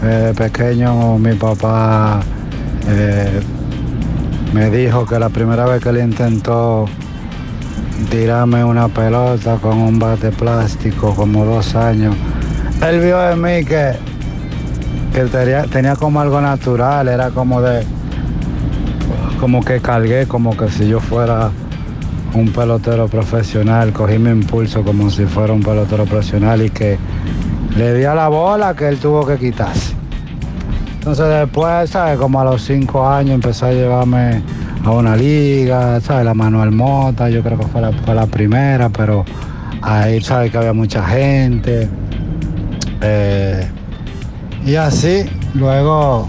De pequeño mi papá eh, me dijo que la primera vez que él intentó tirarme una pelota con un bate plástico, como dos años, él vio en mí que, que tenía, tenía como algo natural, era como de, como que cargué, como que si yo fuera un pelotero profesional, cogí mi impulso como si fuera un pelotero profesional y que le di a la bola que él tuvo que quitarse. Entonces después, ¿sabes? Como a los cinco años empezó a llevarme a una liga, ¿sabes? La Manuel Mota, yo creo que fue la, fue la primera, pero ahí, ¿sabes? Que había mucha gente. Eh, y así, luego,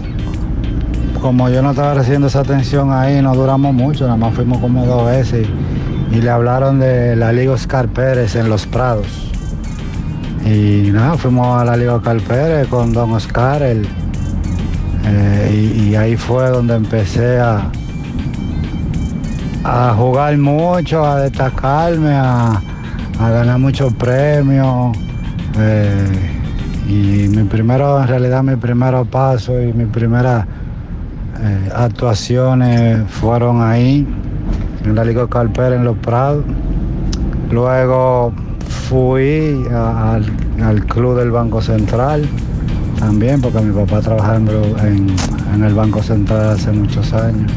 como yo no estaba recibiendo esa atención ahí, no duramos mucho, nada más fuimos como dos veces. Y, le hablaron de la Liga Oscar Pérez en Los Prados. Y nada, fuimos a la Liga Oscar Pérez con Don Oscar, el, eh, y, y ahí fue donde empecé a, a jugar mucho, a destacarme, a, a ganar muchos premios. eh, y mi primero, en realidad, mi primer paso y mis primeras eh, actuaciones fueron ahí, en la Liga Calpera, en Los Prados. Luego fui al, al club del Banco Central también, porque mi papá trabajaba en- en el Banco Central hace muchos años.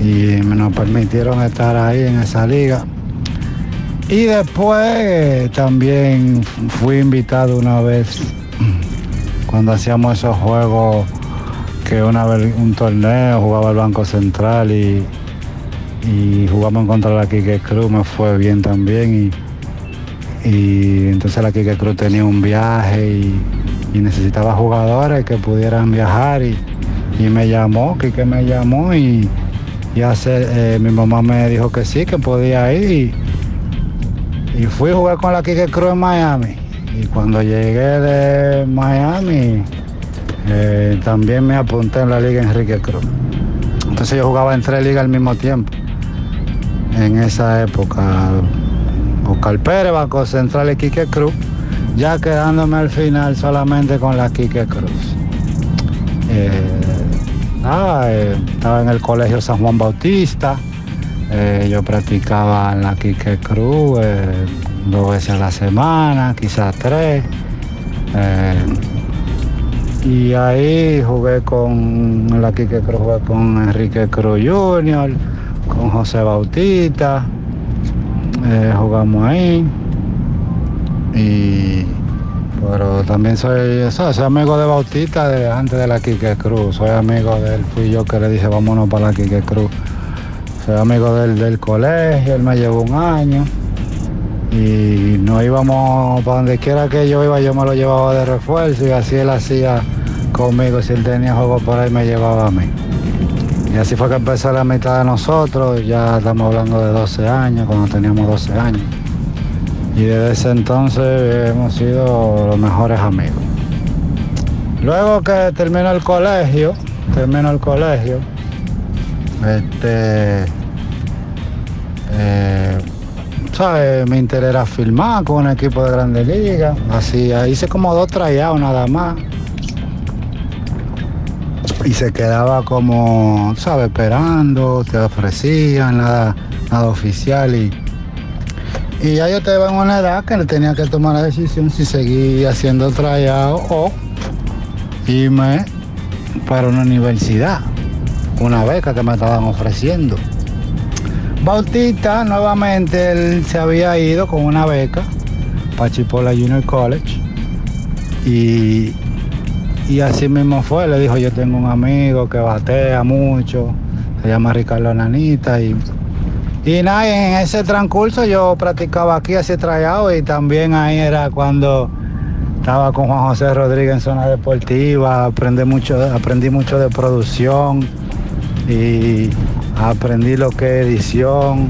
Y me nos permitieron estar ahí en esa liga. Y después también fui invitado una vez cuando hacíamos esos juegos que una vez un torneo jugaba el Banco Central y, jugamos contra la Quique Cruz, me fue bien también y, entonces la Quique Cruz tenía un viaje y, necesitaba jugadores que pudieran viajar y, me llamó, Quique me llamó y, y hace, eh, mi mamá me dijo que sí, que podía ir y, fui a jugar con la Quique Cruz en Miami. Y cuando llegué de Miami, eh, también me apunté en la Liga Enrique Cruz. Entonces yo jugaba en tres ligas al mismo tiempo. En esa época, Oscar Pérez, Banco Central y Quique Cruz, ya quedándome al final solamente con la Quique Cruz. Eh, eh, estaba en el colegio San Juan Bautista. Eh, yo practicaba en la Quique Cruz eh, dos veces a la semana, quizás tres. Eh, y ahí jugué con la Quique Cruz, jugué con Enrique Cruz Jr., con José Bautista. Jugamos ahí. Y pero también soy, soy amigo de Bautista desde antes de la Quique Cruz. Soy amigo de él, fui yo que le dije vámonos para la Quique Cruz Soy amigo del, del colegio, él me llevó un año. Y nos íbamos para donde quiera que yo iba, yo me lo llevaba de refuerzo y así él hacía conmigo. Si él tenía juego por ahí, me llevaba a mí. Y así fue que empezó la mitad de nosotros, ya estamos hablando de 12 años, cuando teníamos 12 años. Y desde ese entonces hemos sido los mejores amigos. Luego que terminó el colegio, terminó el colegio, este, eh, ¿sabes? Mi interés era filmar con un equipo de Grandes Ligas. Así, hice como dos trayados nada más. Y se quedaba como, ¿sabes? Esperando, te ofrecían, nada, nada oficial. Y, y ya yo estaba en una edad que tenía que tomar la decisión si seguir haciendo trayado o irme para una universidad. Una beca que me estaban ofreciendo. Bautista nuevamente él se había ido con una beca para Chipola Junior College y, y así mismo fue, le dijo yo tengo un amigo que batea mucho, se llama Ricardo Nanita y, y nada, en ese transcurso yo practicaba aquí, hacía trayado y también ahí era cuando estaba con Juan José Rodríguez en zona deportiva, aprendí mucho, aprendí mucho de producción y aprendí lo que es edición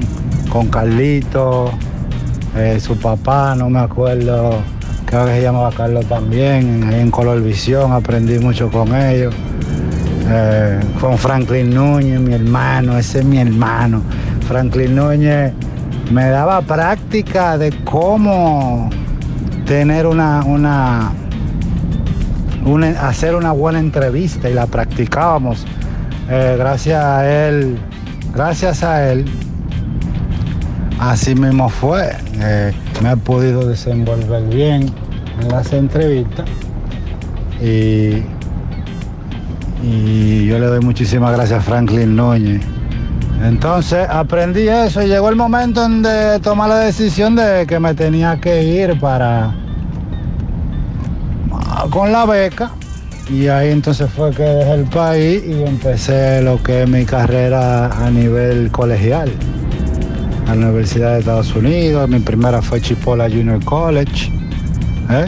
con Carlito, eh, su papá, no me acuerdo, creo que se llamaba Carlos también, ahí en Color Visión aprendí mucho con ellos. Eh, con Franklin Núñez, mi hermano, ese es mi hermano. Franklin Núñez me daba práctica de cómo tener una, una, una hacer una buena entrevista y la practicábamos. Eh, gracias a él, gracias a él, así mismo fue. Eh, me he podido desenvolver bien en las entrevistas y, y yo le doy muchísimas gracias a Franklin Núñez. Entonces aprendí eso y llegó el momento en de tomar la decisión de que me tenía que ir para con la beca y ahí entonces fue que dejé el país y empecé lo que es mi carrera a nivel colegial. A la Universidad de Estados Unidos, mi primera fue Chipola Junior College. ¿eh?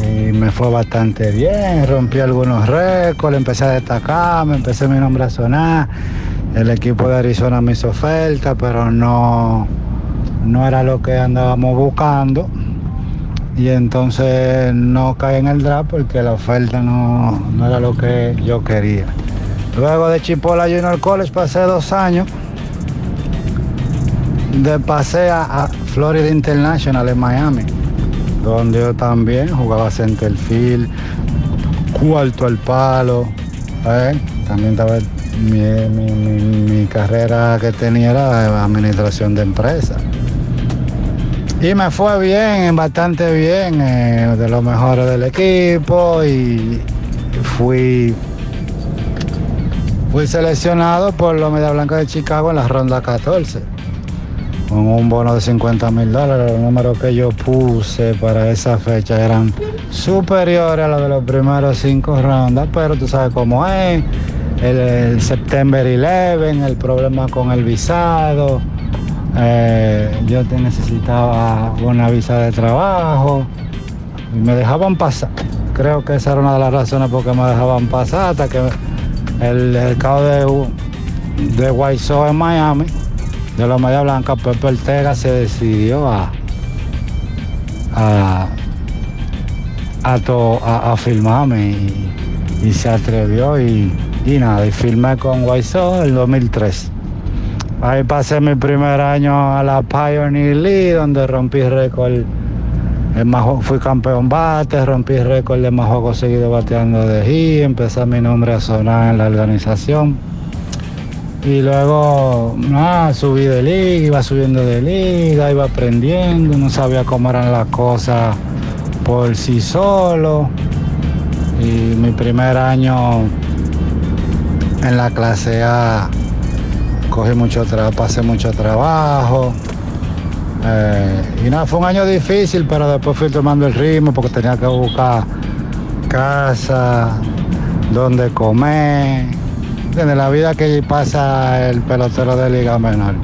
Y me fue bastante bien, rompí algunos récords, empecé a destacar, me empecé mi nombre a sonar. El equipo de Arizona me hizo oferta, pero no, no era lo que andábamos buscando y entonces no caí en el draft porque la oferta no, no, era lo que yo quería. Luego de Chipola Junior College pasé dos años. De pasé a, Florida International en Miami, donde yo también jugaba centerfield, cuarto al palo. ¿eh? También estaba mi, mi, mi, mi carrera que tenía era administración de empresas. Y me fue bien, bastante bien, eh, de los mejores del equipo y fui, fui seleccionado por los Media Blanca de Chicago en la ronda 14, con un bono de 50 mil dólares. Los números que yo puse para esa fecha eran superiores a los de los primeros cinco rondas, pero tú sabes cómo es, el, el September 11, el problema con el visado. Eh, yo te necesitaba una visa de trabajo y me dejaban pasar. Creo que esa era una de las razones por qué me dejaban pasar hasta que el, el cabo de, de Sox en Miami, de la Media Blanca, Pepe Ortega se decidió a a, a, filmarme y, se atrevió y, y nada, y filmé con Sox en 2003. Ahí pasé mi primer año a la Pioneer League, donde rompí récord. fui campeón bate, rompí récord de más juegos seguidos bateando de G, empecé mi nombre a sonar en la organización. Y luego, subí de liga, iba subiendo de liga, iba aprendiendo, no sabía cómo eran las cosas por sí solo. Y mi primer año en la clase A cogí mucho trabajo, pasé mucho trabajo. Eh, y nada, fue un año difícil, pero después fui tomando el ritmo porque tenía que buscar casa, donde comer. De la vida que pasa el pelotero de Liga Menor.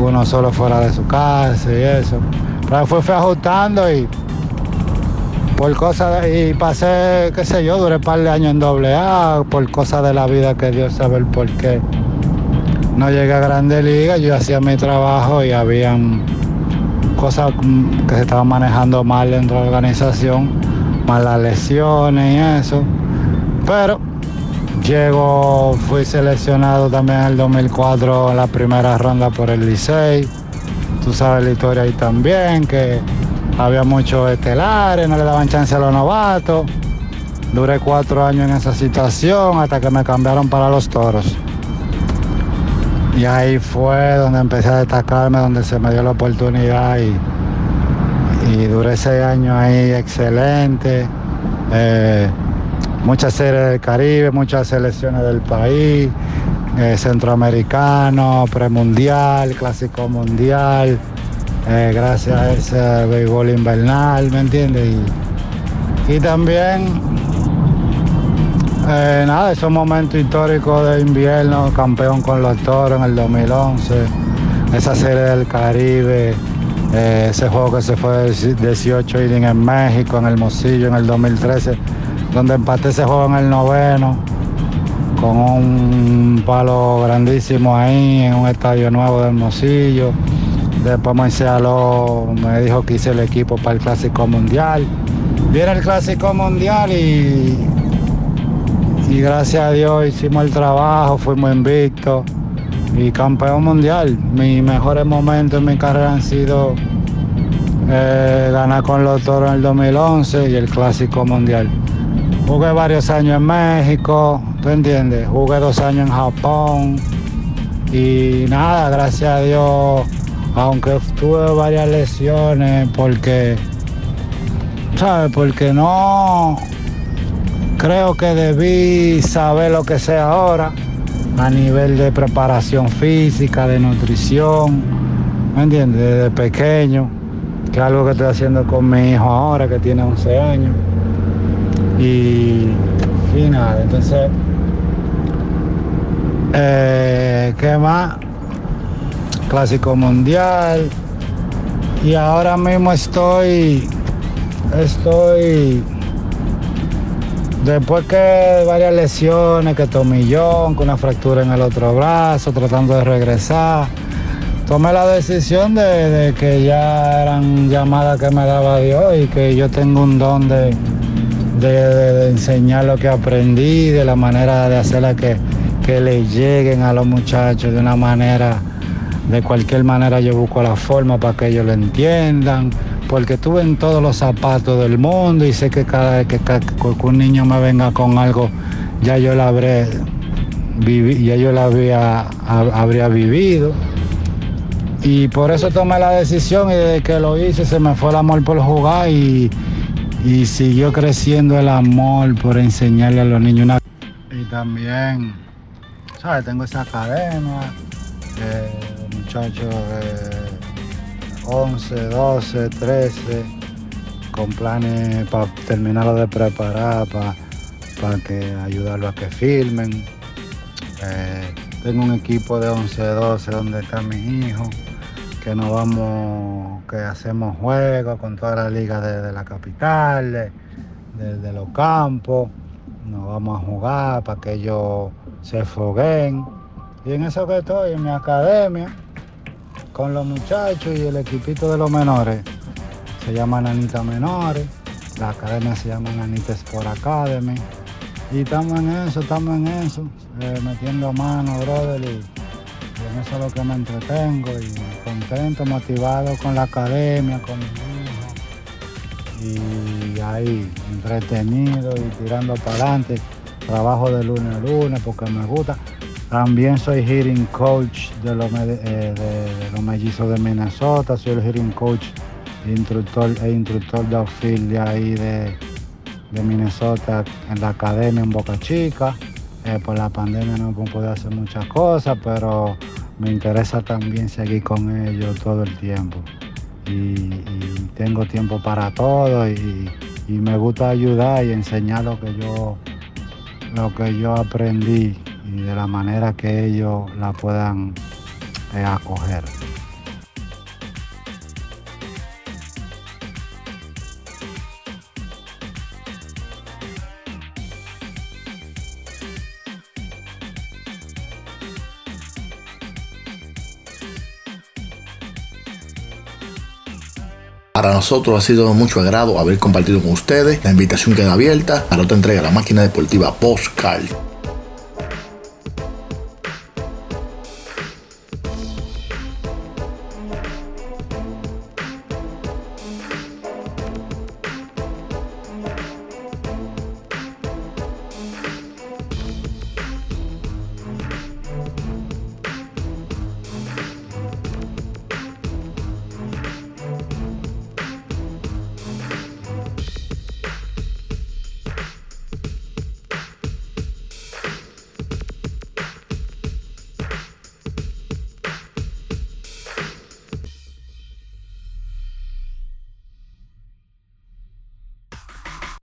Uno solo fuera de su casa y eso. Pero fue, fue ajustando y por cosas y pasé, qué sé yo, duré un par de años en doble A, por cosas de la vida que Dios sabe el por qué. No llegué a Grande Liga, yo hacía mi trabajo y habían cosas que se estaban manejando mal dentro de la organización, más las lesiones y eso. Pero llego, fui seleccionado también en el 2004 en la primera ronda por el Licey. Tú sabes la historia ahí también, que había muchos estelares, no le daban chance a los novatos. Duré cuatro años en esa situación hasta que me cambiaron para los toros. Y ahí fue donde empecé a destacarme, donde se me dio la oportunidad y, y duré seis años ahí excelente. Eh, muchas series del Caribe, muchas selecciones del país, eh, centroamericano, premundial, clásico mundial, eh, gracias a ese béisbol invernal, ¿me entiendes? Y, y también, eh, nada, esos momentos históricos de invierno, campeón con los toros en el 2011, esa serie del Caribe, eh, ese juego que se fue de 18 innings en México, en el Mosillo en el 2013, donde empaté ese juego en el noveno, con un palo grandísimo ahí, en un estadio nuevo del Mosillo. Después Moisés Aló me dijo que hice el equipo para el Clásico Mundial. Viene el Clásico Mundial y, y gracias a Dios hicimos el trabajo, fuimos invictos y campeón mundial. Mis mejores momentos en mi carrera han sido eh, ganar con los toros en el 2011 y el Clásico Mundial. Jugué varios años en México, ¿tú entiendes? Jugué dos años en Japón y nada, gracias a Dios, aunque tuve varias lesiones porque, ¿sabes? Porque no creo que debí saber lo que sé ahora a nivel de preparación física, de nutrición, ¿me entiendes? Desde pequeño, que es algo que estoy haciendo con mi hijo ahora, que tiene 11 años. Y, y nada, entonces, eh, ¿qué más? Clásico Mundial. Y ahora mismo estoy, estoy, después que varias lesiones, que tomillón, con una fractura en el otro brazo, tratando de regresar, tomé la decisión de, que ya eran llamadas que me daba Dios y que yo tengo un don de enseñar lo que aprendí, de la manera de hacerla que, que le lleguen a los muchachos de una manera, de cualquier manera yo busco la forma para que ellos lo entiendan, porque estuve en todos los zapatos del mundo y sé que cada vez que, que un niño me venga con algo, ya yo la habré vivi- ya yo la había, ha- habría vivido. Y por eso tomé la decisión y desde que lo hice se me fue el amor por jugar y, y siguió creciendo el amor por enseñarle a los niños una... Y también, ¿sabes? Tengo esa academia, eh, muchachos de 11, 12, 13, con planes para terminarlo de preparar, para que ayudarlo a que filmen. Eh, tengo un equipo de 11, 12 donde están mis hijos, que nos vamos, que hacemos juegos con todas las ligas de, la capital, de- de los campos. Nos vamos a jugar para que ellos se foguen. Y en eso que estoy, en mi academia, con los muchachos y el equipito de los menores. Se llama Nanita Menores. La academia se llama Nanita Sport Academy. Y estamos en eso, estamos en eso, eh, metiendo mano, brother, y, en eso es lo que me entretengo y contento, motivado con la academia, con mi hijo. Y ahí, entretenido y tirando para adelante. Trabajo de lunes a lunes porque me gusta. También soy hitting coach de los, eh, de, mellizos de Minnesota, soy el hitting coach instructor, e instructor de outfield de ahí de, de Minnesota en la academia en Boca Chica. Eh, por la pandemia no podido hacer muchas cosas, pero me interesa también seguir con ellos todo el tiempo. Y, y tengo tiempo para todo y, y me gusta ayudar y enseñar lo que yo, lo que yo aprendí. De la manera que ellos la puedan eh, acoger. Para nosotros ha sido mucho agrado haber compartido con ustedes. La invitación queda abierta para otra entrega de la máquina deportiva Postcard.